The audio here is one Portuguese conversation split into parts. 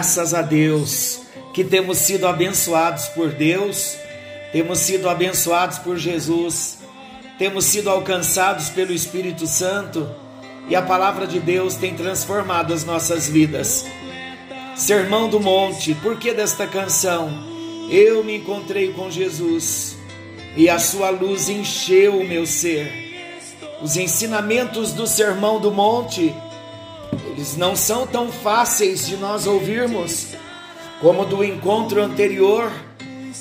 Graças a Deus que temos sido abençoados por Deus, temos sido abençoados por Jesus, temos sido alcançados pelo Espírito Santo e a palavra de Deus tem transformado as nossas vidas. Sermão do Monte, por que desta canção? Eu me encontrei com Jesus e a sua luz encheu o meu ser. Os ensinamentos do Sermão do Monte eles não são tão fáceis de nós ouvirmos como do encontro anterior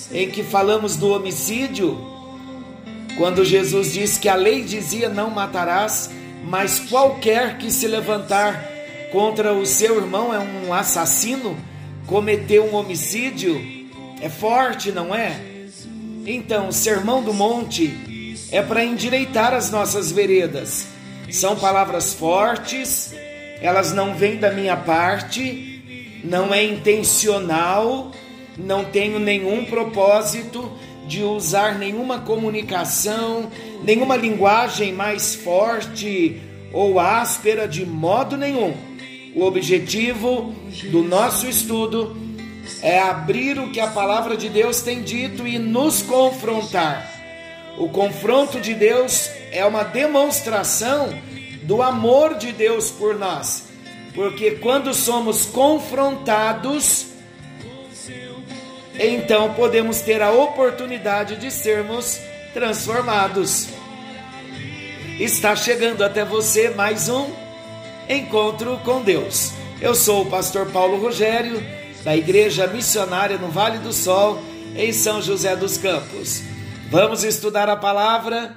em que falamos do homicídio, quando Jesus disse que a lei dizia não matarás, mas qualquer que se levantar contra o seu irmão é um assassino, cometeu um homicídio, é forte, não é? Então, o Sermão do Monte é para endireitar as nossas veredas. São palavras fortes, elas não vêm da minha parte, não é intencional, não tenho nenhum propósito de usar nenhuma comunicação, nenhuma linguagem mais forte ou áspera de modo nenhum. O objetivo do nosso estudo é abrir o que a palavra de Deus tem dito e nos confrontar. O confronto de Deus é uma demonstração do amor de Deus por nós, porque quando somos confrontados, então podemos ter a oportunidade de sermos transformados. Está chegando até você mais um encontro com Deus. Eu sou o pastor Paulo Rogério, da Igreja Missionária no Vale do Sol, em São José dos Campos. Vamos estudar a palavra.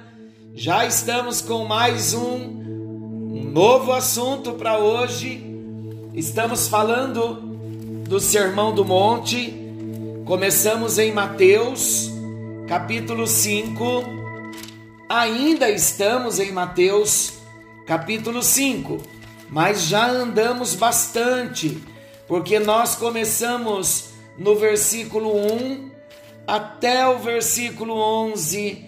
Já estamos com mais um novo assunto para hoje. Estamos falando do Sermão do Monte. Começamos em Mateus, capítulo 5. Ainda estamos em Mateus, capítulo 5, mas já andamos bastante, porque nós começamos no versículo 1 até o versículo 11,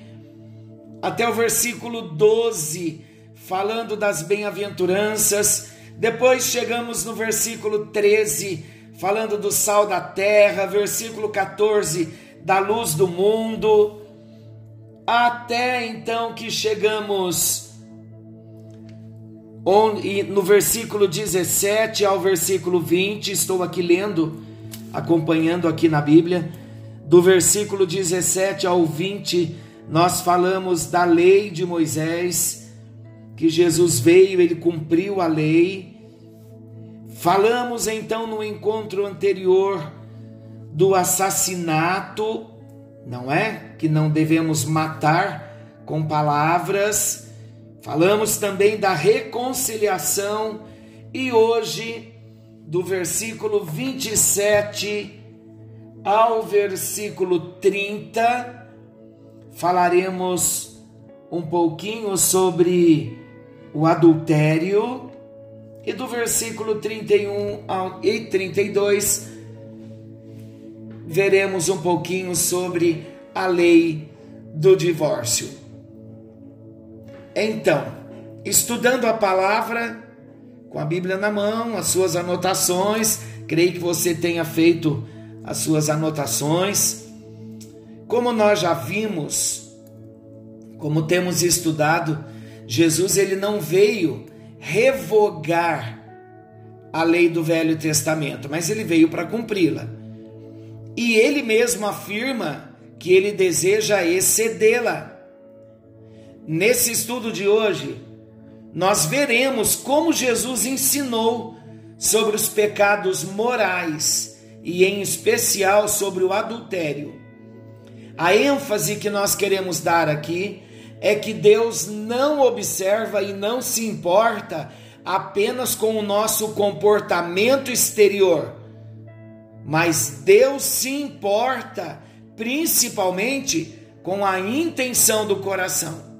até o versículo 12, falando das bem-aventuranças. Depois chegamos no versículo 13, falando do sal da terra, versículo 14, da luz do mundo, até então que chegamos no versículo 17 ao versículo 20, estou aqui lendo, acompanhando aqui na Bíblia, do versículo 17 ao 20, nós falamos da lei de Moisés, que Jesus veio, ele cumpriu a lei. Falamos então no encontro anterior do assassinato, não é? Que não devemos matar com palavras. Falamos também da reconciliação e hoje do versículo 27 ao versículo 30 falaremos um pouquinho sobre o adultério e do versículo 31 ao, e 32 veremos um pouquinho sobre a lei do divórcio. Então, estudando a palavra com a Bíblia na mão, as suas anotações, creio que você tenha feito as suas anotações. Como nós já vimos, como temos estudado, Jesus ele não veio revogar a lei do Velho Testamento, mas ele veio para cumpri-la. E ele mesmo afirma que ele deseja excedê-la. Nesse estudo de hoje, nós veremos como Jesus ensinou sobre os pecados morais e, em especial, sobre o adultério. A ênfase que nós queremos dar aqui é que Deus não observa e não se importa apenas com o nosso comportamento exterior, mas Deus se importa principalmente com a intenção do coração.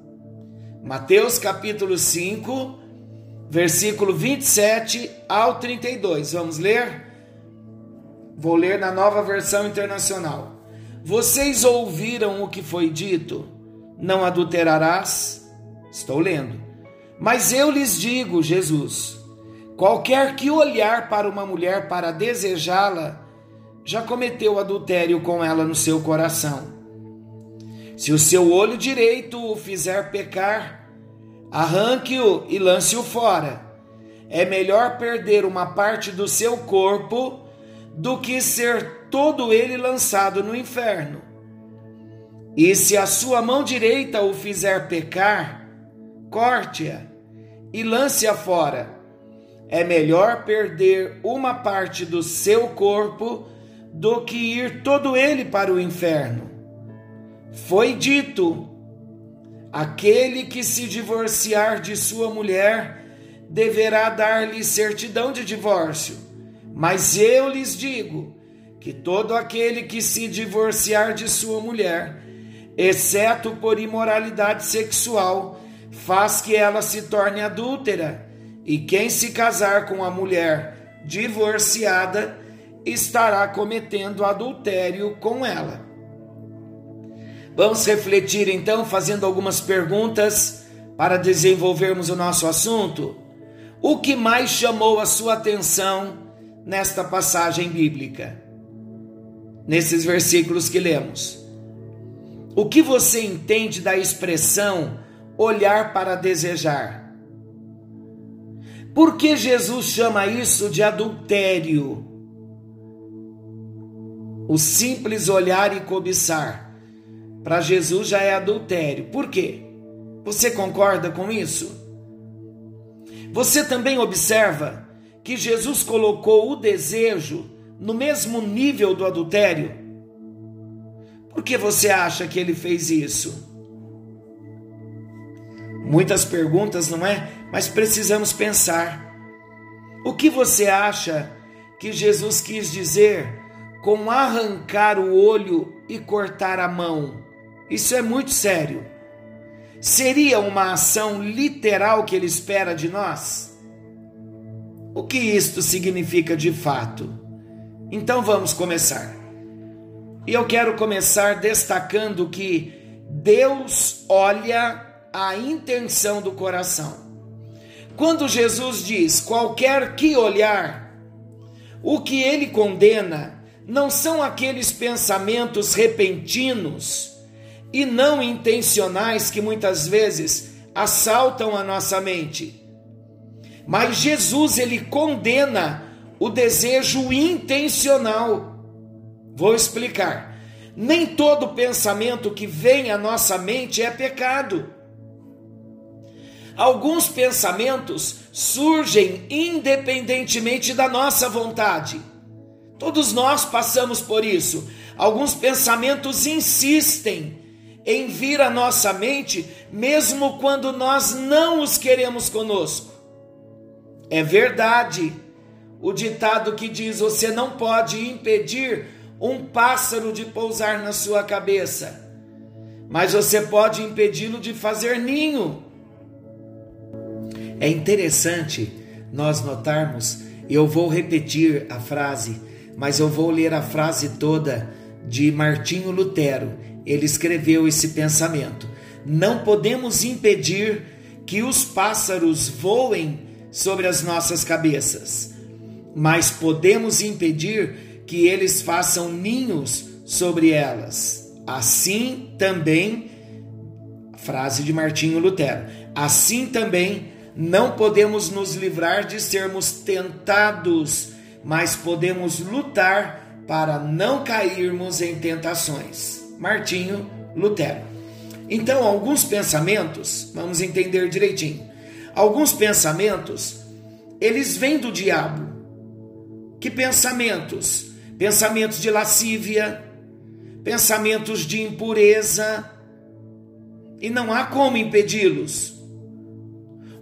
Mateus capítulo 5, versículo 27 ao 32. Vamos ler? Vou ler na nova versão internacional. Vocês ouviram o que foi dito? Não adulterarás? Estou lendo. Mas eu lhes digo, Jesus, qualquer que olhar para uma mulher para desejá-la, já cometeu adultério com ela no seu coração. Se o seu olho direito o fizer pecar, arranque-o e lance-o fora. É melhor perder uma parte do seu corpo do que ser todo ele lançado no inferno. E se a sua mão direita o fizer pecar, corte-a e lance-a fora. É melhor perder uma parte do seu corpo do que ir todo ele para o inferno. Foi dito: aquele que se divorciar de sua mulher deverá dar-lhe certidão de divórcio. Mas eu lhes digo que todo aquele que se divorciar de sua mulher, exceto por imoralidade sexual, faz que ela se torne adúltera, e quem se casar com a mulher divorciada estará cometendo adultério com ela. Vamos refletir então, fazendo algumas perguntas para desenvolvermos o nosso assunto. O que mais chamou a sua atenção nesta passagem bíblica? Nesses versículos que lemos. O que você entende da expressão olhar para desejar. Por que Jesus chama isso de adultério? O simples olhar e cobiçar para Jesus já é adultério. Por quê? Você concorda com isso? Você também observa que Jesus colocou o desejo no mesmo nível do adultério? Por que você acha que ele fez isso? Muitas perguntas, não é? Mas precisamos pensar. O que você acha que Jesus quis dizer com arrancar o olho e cortar a mão? Isso é muito sério. Seria uma ação literal que ele espera de nós? O que isto significa de fato? Então vamos começar. E eu quero começar destacando que Deus olha a intenção do coração. Quando Jesus diz qualquer que olhar, o que ele condena não são aqueles pensamentos repentinos e não intencionais que muitas vezes assaltam a nossa mente. Mas Jesus ele condena o desejo intencional. Vou explicar. Nem todo pensamento que vem à nossa mente é pecado. Alguns pensamentos surgem independentemente da nossa vontade. Todos nós passamos por isso. Alguns pensamentos insistem em vir à nossa mente, mesmo quando nós não os queremos conosco. É verdade o ditado que diz: você não pode impedir um pássaro de pousar na sua cabeça, mas você pode impedi-lo de fazer ninho. É interessante nós notarmos, eu vou repetir a frase, mas eu vou ler a frase toda de Martinho Lutero. Ele escreveu esse pensamento. Não podemos impedir que os pássaros voem sobre as nossas cabeças, mas podemos impedir que eles façam ninhos sobre elas. Assim também, frase de Martinho Lutero, assim também não podemos nos livrar de sermos tentados, mas podemos lutar para não cairmos em tentações. Martinho Lutero. Então, alguns pensamentos, vamos entender direitinho. Alguns pensamentos, eles vêm do diabo. Que pensamentos? Pensamentos de lascívia, pensamentos de impureza, e não há como impedi-los.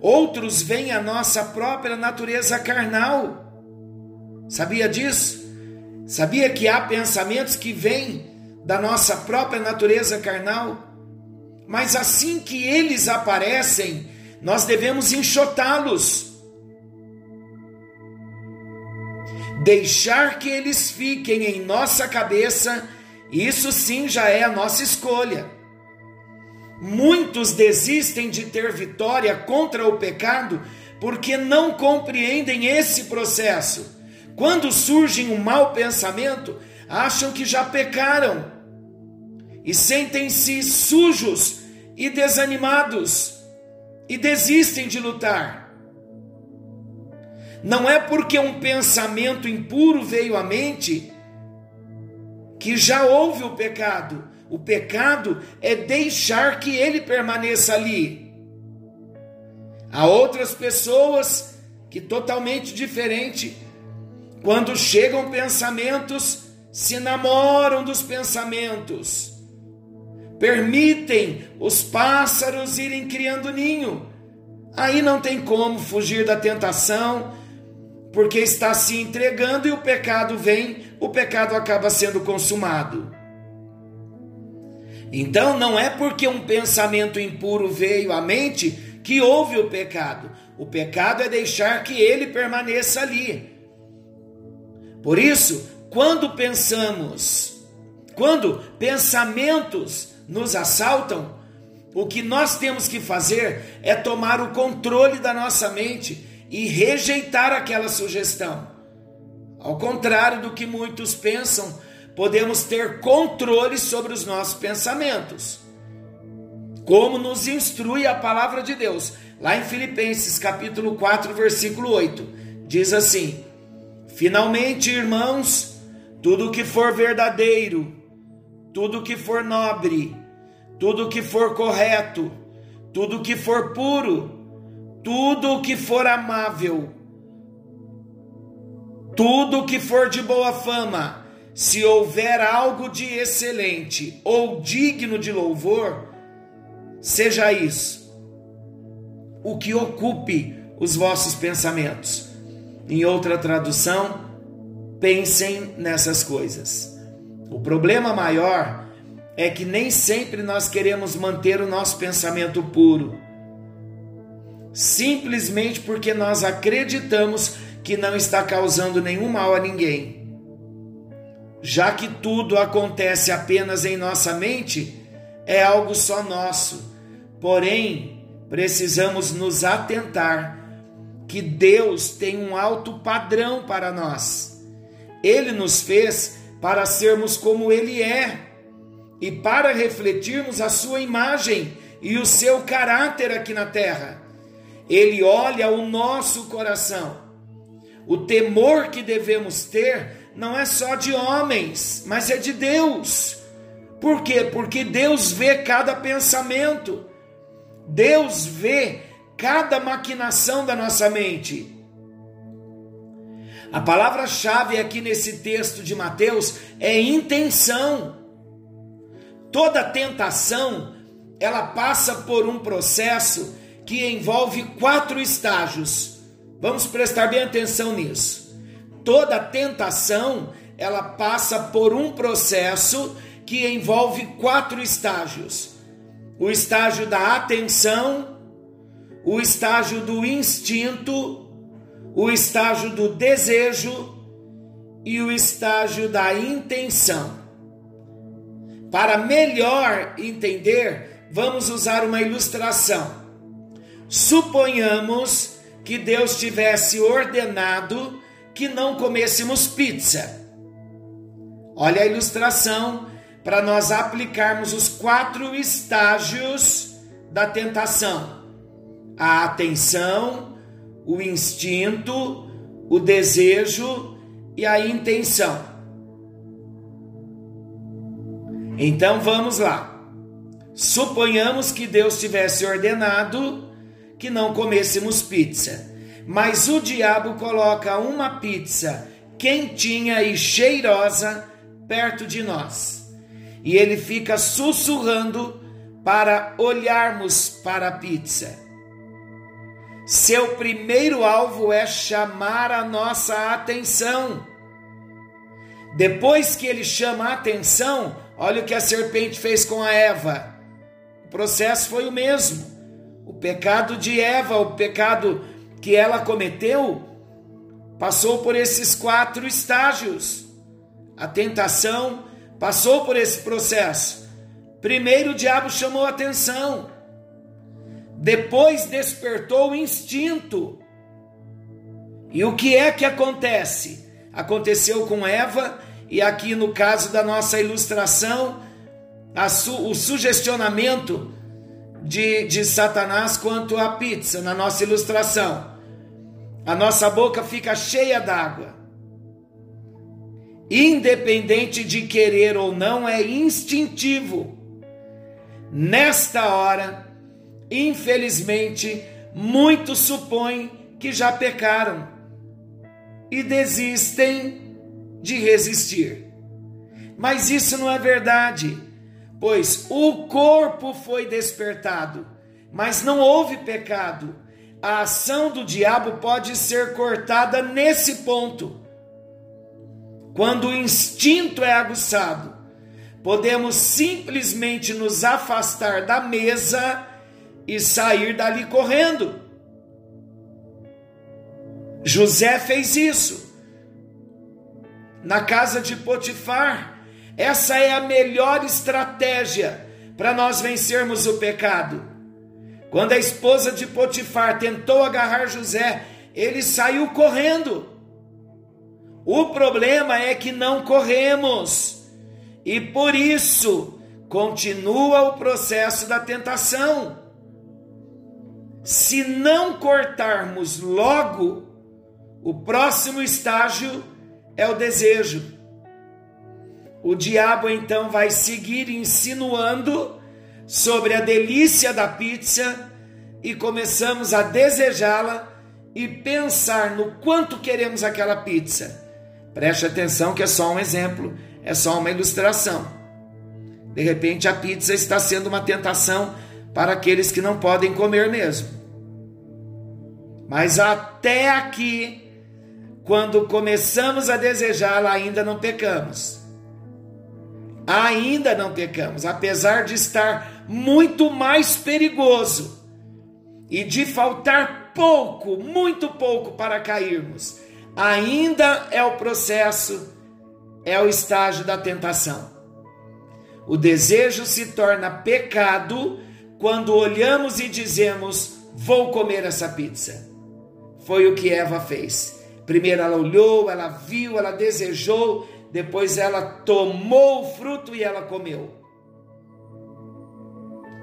Outros vêm a nossa própria natureza carnal. Sabia disso? Sabia que há pensamentos que vêm da nossa própria natureza carnal? Mas assim que eles aparecem, nós devemos enxotá-los. Deixar que eles fiquem em nossa cabeça, isso sim já é a nossa escolha. Muitos desistem de ter vitória contra o pecado porque não compreendem esse processo. Quando surge um mau pensamento, acham que já pecaram e sentem-se sujos e desanimados e desistem de lutar. Não é porque um pensamento impuro veio à mente que já houve o pecado. O pecado é deixar que ele permaneça ali. Há outras pessoas que totalmente diferente, quando chegam pensamentos, se namoram dos pensamentos permitem os pássaros irem criando ninho. Aí não tem como fugir da tentação, porque está se entregando e o pecado vem, o pecado acaba sendo consumado. Então não é porque um pensamento impuro veio à mente que houve o pecado. O pecado é deixar que ele permaneça ali. Por isso, quando pensamos, quando pensamentos nos assaltam, o que nós temos que fazer é tomar o controle da nossa mente e rejeitar aquela sugestão. Ao contrário do que muitos pensam, podemos ter controle sobre os nossos pensamentos. Como nos instrui a palavra de Deus, lá em Filipenses capítulo 4, versículo 8, diz assim: Finalmente, irmãos, tudo que for verdadeiro, tudo que for nobre, tudo que for correto, tudo que for puro, tudo que for amável, tudo que for de boa fama, se houver algo de excelente ou digno de louvor, seja isso o que ocupe os vossos pensamentos. Em outra tradução, pensem nessas coisas. O problema maior é que nem sempre nós queremos manter o nosso pensamento puro, simplesmente porque nós acreditamos que não está causando nenhum mal a ninguém. Já que tudo acontece apenas em nossa mente, é algo só nosso. Porém, precisamos nos atentar que Deus tem um alto padrão para nós. Ele nos fez para sermos como Ele é e para refletirmos a Sua imagem e o seu caráter aqui na terra. Ele olha o nosso coração. O temor que devemos ter não é só de homens, mas é de Deus. Por quê? Porque Deus vê cada pensamento, Deus vê cada maquinação da nossa mente. A palavra-chave aqui nesse texto de Mateus é intenção. Toda tentação, ela passa por um processo que envolve quatro estágios. Vamos prestar bem atenção nisso. Toda tentação, ela passa por um processo que envolve quatro estágios: o estágio da atenção, o estágio do instinto, o estágio do desejo e o estágio da intenção. Para melhor entender, vamos usar uma ilustração. Suponhamos que Deus tivesse ordenado que não comêssemos pizza. Olha a ilustração para nós aplicarmos os quatro estágios da tentação: a atenção, o instinto, o desejo e a intenção. Então vamos lá. Suponhamos que Deus tivesse ordenado que não comêssemos pizza, mas o diabo coloca uma pizza quentinha e cheirosa perto de nós. E ele fica sussurrando para olharmos para a pizza. Seu primeiro alvo é chamar a nossa atenção. Depois que ele chama a atenção, olha o que a serpente fez com a Eva. O processo foi o mesmo. O pecado de Eva, o pecado que ela cometeu, passou por esses quatro estágios. A tentação passou por esse processo. Primeiro o diabo chamou a atenção. Depois despertou o instinto. E o que é que acontece? Aconteceu com Eva, e aqui no caso da nossa ilustração, su, o sugestionamento de, de Satanás quanto à pizza, na nossa ilustração. A nossa boca fica cheia d'água. Independente de querer ou não, é instintivo. Nesta hora, Infelizmente, muitos supõem que já pecaram e desistem de resistir. Mas isso não é verdade, pois o corpo foi despertado, mas não houve pecado. A ação do diabo pode ser cortada nesse ponto. Quando o instinto é aguçado, podemos simplesmente nos afastar da mesa e sair dali correndo. José fez isso na casa de Potifar. Essa é a melhor estratégia para nós vencermos o pecado. Quando a esposa de Potifar tentou agarrar José, ele saiu correndo. O problema é que não corremos, e por isso continua o processo da tentação. Se não cortarmos logo, o próximo estágio é o desejo. O diabo então vai seguir insinuando sobre a delícia da pizza e começamos a desejá-la e pensar no quanto queremos aquela pizza. Preste atenção que é só um exemplo, é só uma ilustração. De repente a pizza está sendo uma tentação para aqueles que não podem comer mesmo. Mas até aqui, quando começamos a desejá-la, ainda não pecamos. Ainda não pecamos, apesar de estar muito mais perigoso e de faltar pouco, muito pouco para cairmos. Ainda é o processo, é o estágio da tentação. O desejo se torna pecado quando olhamos e dizemos: Vou comer essa pizza. Foi o que Eva fez. Primeiro ela olhou, ela viu, ela desejou, depois ela tomou o fruto e ela comeu.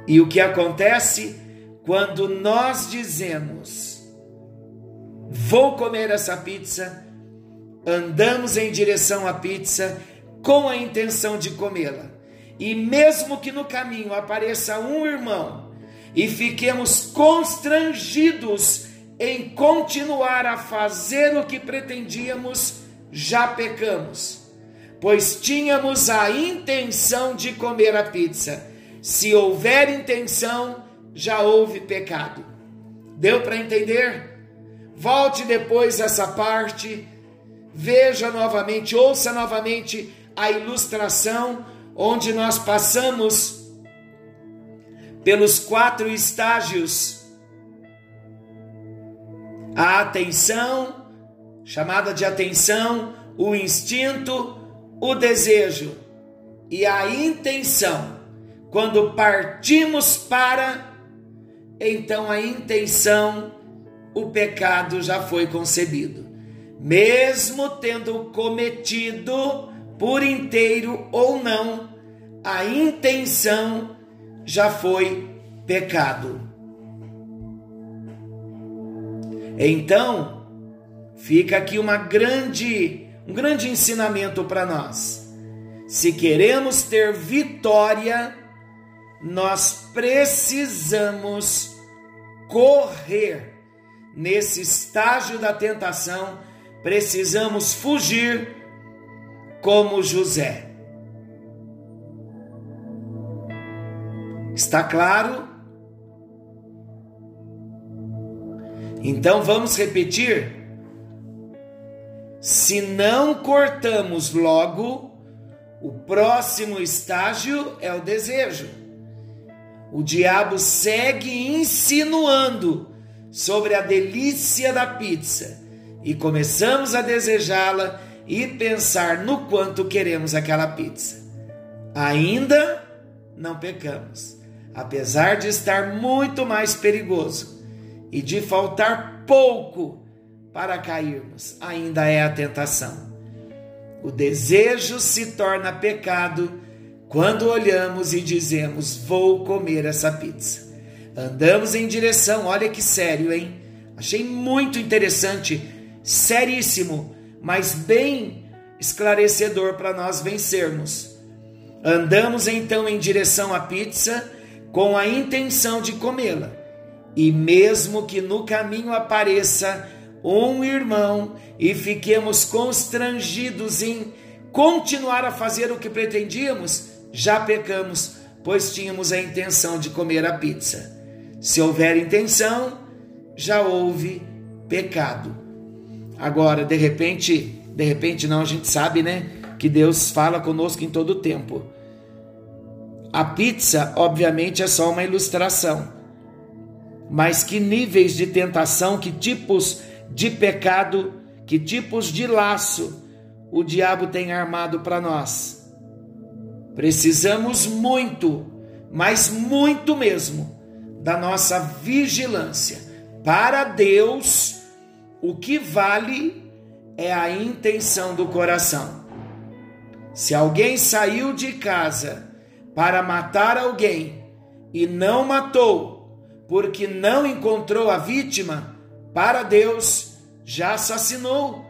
E o que acontece? Quando nós dizemos: Vou comer essa pizza, andamos em direção à pizza com a intenção de comê-la. E mesmo que no caminho apareça um irmão e fiquemos constrangidos em continuar a fazer o que pretendíamos, já pecamos, pois tínhamos a intenção de comer a pizza. Se houver intenção, já houve pecado. Deu para entender? Volte depois essa parte, veja novamente, ouça novamente a ilustração onde nós passamos pelos quatro estágios: a atenção, chamada de atenção, o instinto, o desejo e a intenção. Quando partimos para, então a intenção, o pecado já foi concebido. Mesmo tendo cometido por inteiro ou não, a intenção já foi pecado. Então, fica aqui uma grande, um grande ensinamento para nós. Se queremos ter vitória, nós precisamos correr nesse estágio da tentação precisamos fugir como José. Está claro? Então vamos repetir. Se não cortamos logo, o próximo estágio é o desejo. O diabo segue insinuando sobre a delícia da pizza e começamos a desejá-la e pensar no quanto queremos aquela pizza. Ainda não pecamos, apesar de estar muito mais perigoso e de faltar pouco para cairmos, ainda é a tentação. O desejo se torna pecado quando olhamos e dizemos: Vou comer essa pizza. Andamos em direção, olha que sério, hein? Achei muito interessante, seríssimo, mas bem esclarecedor para nós vencermos. Andamos então em direção à pizza com a intenção de comê-la. E mesmo que no caminho apareça um irmão e fiquemos constrangidos em continuar a fazer o que pretendíamos, já pecamos, pois tínhamos a intenção de comer a pizza. Se houver intenção, já houve pecado. Agora, de repente, de repente não, a gente sabe, né, que Deus fala conosco em todo o tempo. A pizza, obviamente, é só uma ilustração. Mas que níveis de tentação, que tipos de pecado, que tipos de laço o diabo tem armado para nós. Precisamos muito, mas muito mesmo, da nossa vigilância. Para Deus, o que vale é a intenção do coração. Se alguém saiu de casa para matar alguém e não matou, porque não encontrou a vítima, para Deus já assassinou.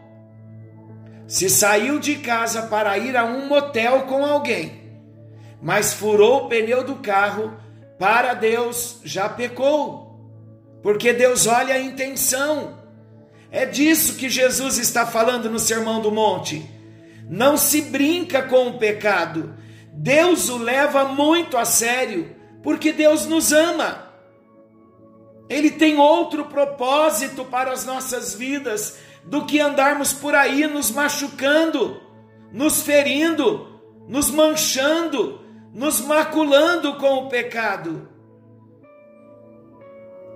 Se saiu de casa para ir a um motel com alguém, mas furou o pneu do carro, para Deus já pecou, porque Deus olha a intenção. É disso que Jesus está falando no Sermão do Monte. Não se brinca com o pecado. Deus o leva muito a sério, porque Deus nos ama. Ele tem outro propósito para as nossas vidas do que andarmos por aí nos machucando, nos ferindo, nos manchando, nos maculando com o pecado.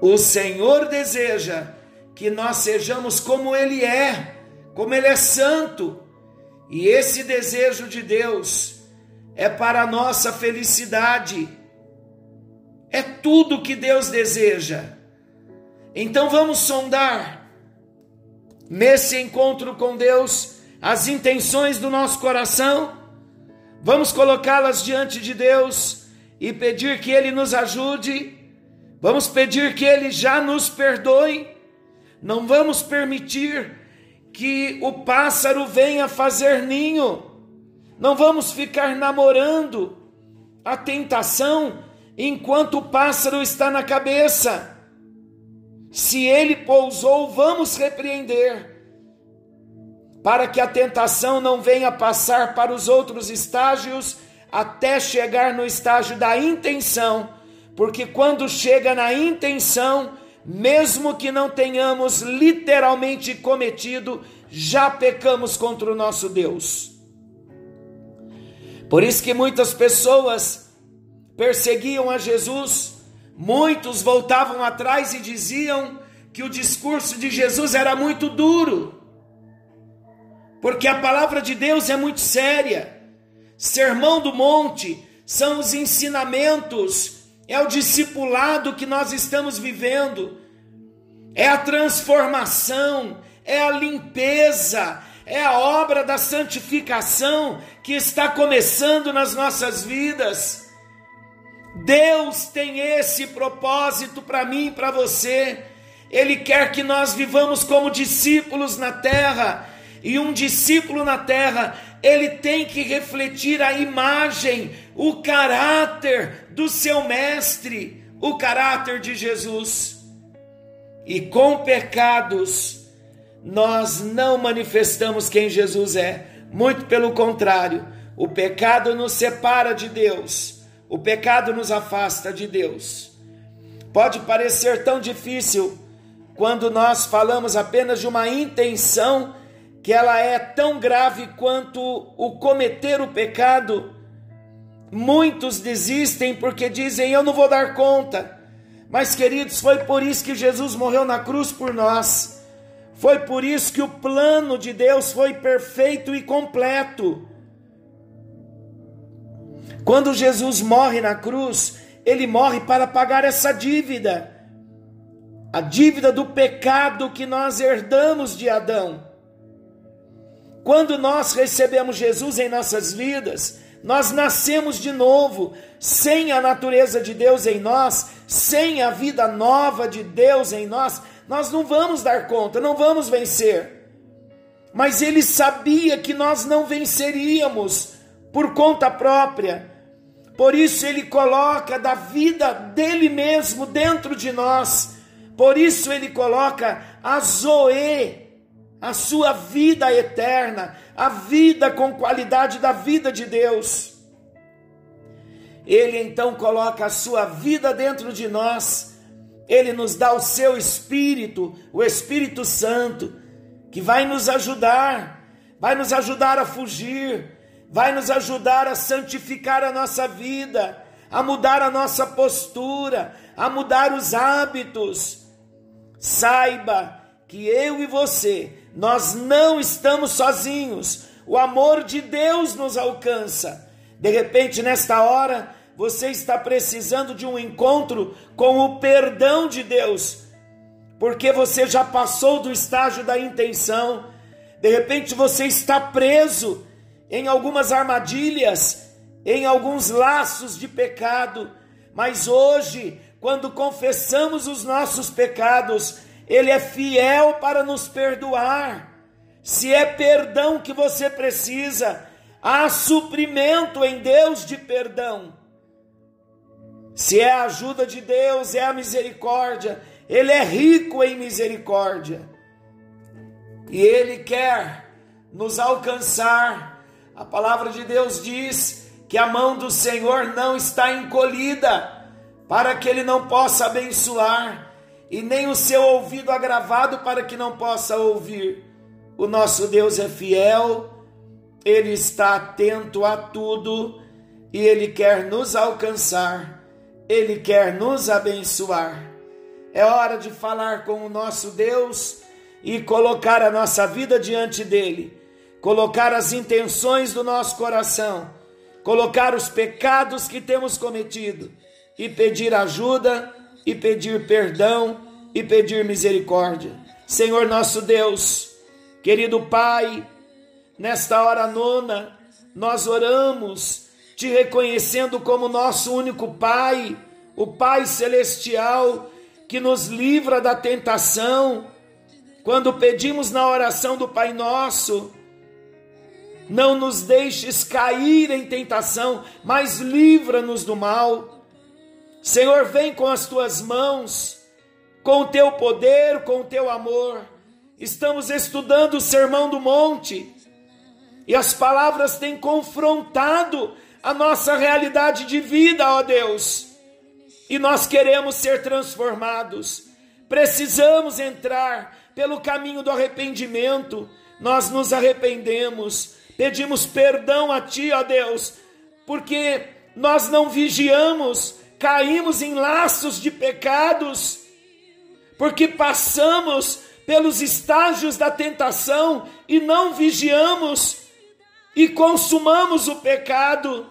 O Senhor deseja que nós sejamos como Ele é, como Ele é santo, e esse desejo de Deus é para a nossa felicidade, é tudo que Deus deseja. Então vamos sondar nesse encontro com Deus as intenções do nosso coração Vamos colocá-las diante de Deus e pedir que Ele nos ajude. Vamos pedir que Ele já nos perdoe. Não vamos permitir que o pássaro venha fazer ninho. Não vamos ficar namorando a tentação enquanto o pássaro está na cabeça. Se ele pousou, vamos repreender para que a tentação não venha passar para os outros estágios até chegar no estágio da intenção, porque quando chega na intenção, mesmo que não tenhamos literalmente cometido, já pecamos contra o nosso Deus. Por isso que muitas pessoas perseguiam a Jesus, muitos voltavam atrás e diziam que o discurso de Jesus era muito duro porque a palavra de Deus é muito séria. Sermão do Monte são os ensinamentos, é o discipulado que nós estamos vivendo, é a transformação, é a limpeza, é a obra da santificação que está começando nas nossas vidas. Deus tem esse propósito para mim e para você. Ele quer que nós vivamos como discípulos na terra e um discípulo na terra, ele tem que refletir a imagem, o caráter do seu mestre, o caráter de Jesus. E com pecados nós não manifestamos quem Jesus é. Muito pelo contrário, o pecado nos separa de Deus, o pecado nos afasta de Deus. Pode parecer tão difícil quando nós falamos apenas de uma intenção que ela é tão grave quanto o cometer o pecado. Muitos desistem porque dizem: Eu não vou dar conta. Mas, queridos, foi por isso que Jesus morreu na cruz por nós. Foi por isso que o plano de Deus foi perfeito e completo. Quando Jesus morre na cruz, ele morre para pagar essa dívida. A dívida do pecado que nós herdamos de Adão. Quando nós recebemos Jesus em nossas vidas, nós nascemos de novo, sem a natureza de Deus em nós, sem a vida nova de Deus em nós, nós não vamos dar conta, não vamos vencer. Mas ele sabia que nós não venceríamos por conta própria. Por isso ele coloca da vida dele mesmo dentro de nós. Por isso ele coloca a Zoe, a sua vida eterna, a vida com qualidade da vida de Deus. Ele então coloca a sua vida dentro de nós, ele nos dá o seu Espírito, o Espírito Santo, que vai nos ajudar, vai nos ajudar a fugir, vai nos ajudar a santificar a nossa vida, a mudar a nossa postura, a mudar os hábitos. Saiba que eu e você nós não estamos sozinhos. O amor de Deus nos alcança. De repente, nesta hora, você está precisando de um encontro com o perdão de Deus, porque você já passou do estágio da intenção. De repente, você está preso em algumas armadilhas, em alguns laços de pecado, mas hoje, quando confessamos os nossos pecados, ele é fiel para nos perdoar. Se é perdão que você precisa, há suprimento em Deus de perdão. Se é a ajuda de Deus, é a misericórdia, Ele é rico em misericórdia. E Ele quer nos alcançar. A palavra de Deus diz que a mão do Senhor não está encolhida, para que Ele não possa abençoar e nem o seu ouvido agravado para que não possa ouvir. O nosso Deus é fiel, ele está atento a tudo e ele quer nos alcançar, ele quer nos abençoar. É hora de falar com o nosso Deus e colocar a nossa vida diante dele, colocar as intenções do nosso coração, colocar os pecados que temos cometido e pedir ajuda e pedir perdão e pedir misericórdia. Senhor nosso Deus, querido Pai, nesta hora nona, nós oramos te reconhecendo como nosso único Pai, o Pai celestial que nos livra da tentação. Quando pedimos na oração do Pai Nosso, não nos deixes cair em tentação, mas livra-nos do mal. Senhor, vem com as tuas mãos, com o teu poder, com o teu amor. Estamos estudando o Sermão do Monte e as palavras têm confrontado a nossa realidade de vida, ó Deus. E nós queremos ser transformados. Precisamos entrar pelo caminho do arrependimento. Nós nos arrependemos, pedimos perdão a Ti, ó Deus, porque nós não vigiamos caímos em laços de pecados, porque passamos pelos estágios da tentação e não vigiamos e consumamos o pecado,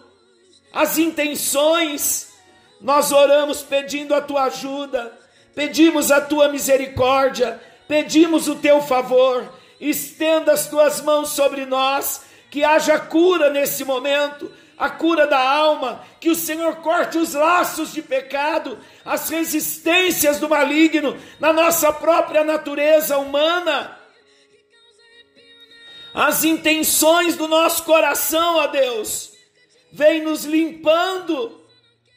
as intenções. Nós oramos pedindo a tua ajuda, pedimos a tua misericórdia, pedimos o teu favor. Estenda as tuas mãos sobre nós, que haja cura nesse momento a cura da alma, que o Senhor corte os laços de pecado, as resistências do maligno na nossa própria natureza humana, as intenções do nosso coração, a Deus, vem nos limpando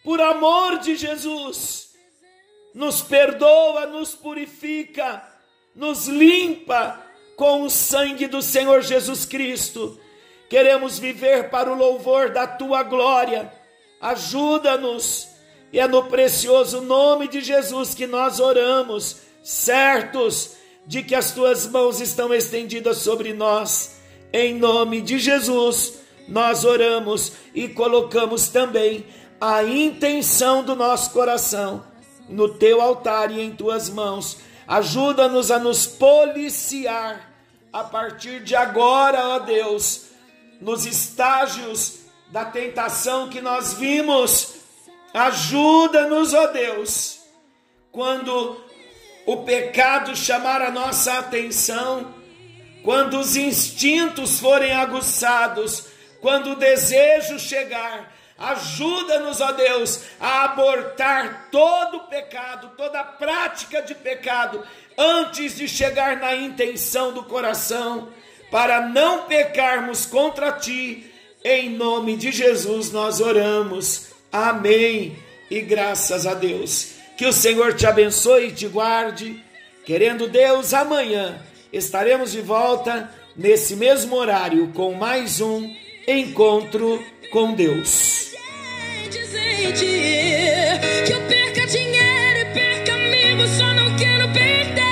por amor de Jesus, nos perdoa, nos purifica, nos limpa com o sangue do Senhor Jesus Cristo. Queremos viver para o louvor da tua glória. Ajuda-nos. E é no precioso nome de Jesus que nós oramos, certos de que as tuas mãos estão estendidas sobre nós. Em nome de Jesus, nós oramos e colocamos também a intenção do nosso coração no teu altar e em tuas mãos. Ajuda-nos a nos policiar a partir de agora, ó Deus, nos estágios da tentação que nós vimos. Ajuda-nos, ó Deus, quando o pecado chamar a nossa atenção, quando os instintos forem aguçados, quando o desejo chegar, ajuda-nos, ó Deus, a abortar todo pecado, toda prática de pecado, antes de chegar na intenção do coração, para não pecarmos contra ti. Em nome de Jesus nós oramos. Amém. E graças a Deus. Que o Senhor te abençoe e te guarde. Querendo Deus, amanhã estaremos de volta nesse mesmo horário com mais um encontro com Deus. Que eu perca dinheiro e perca amigos, só não quero perder.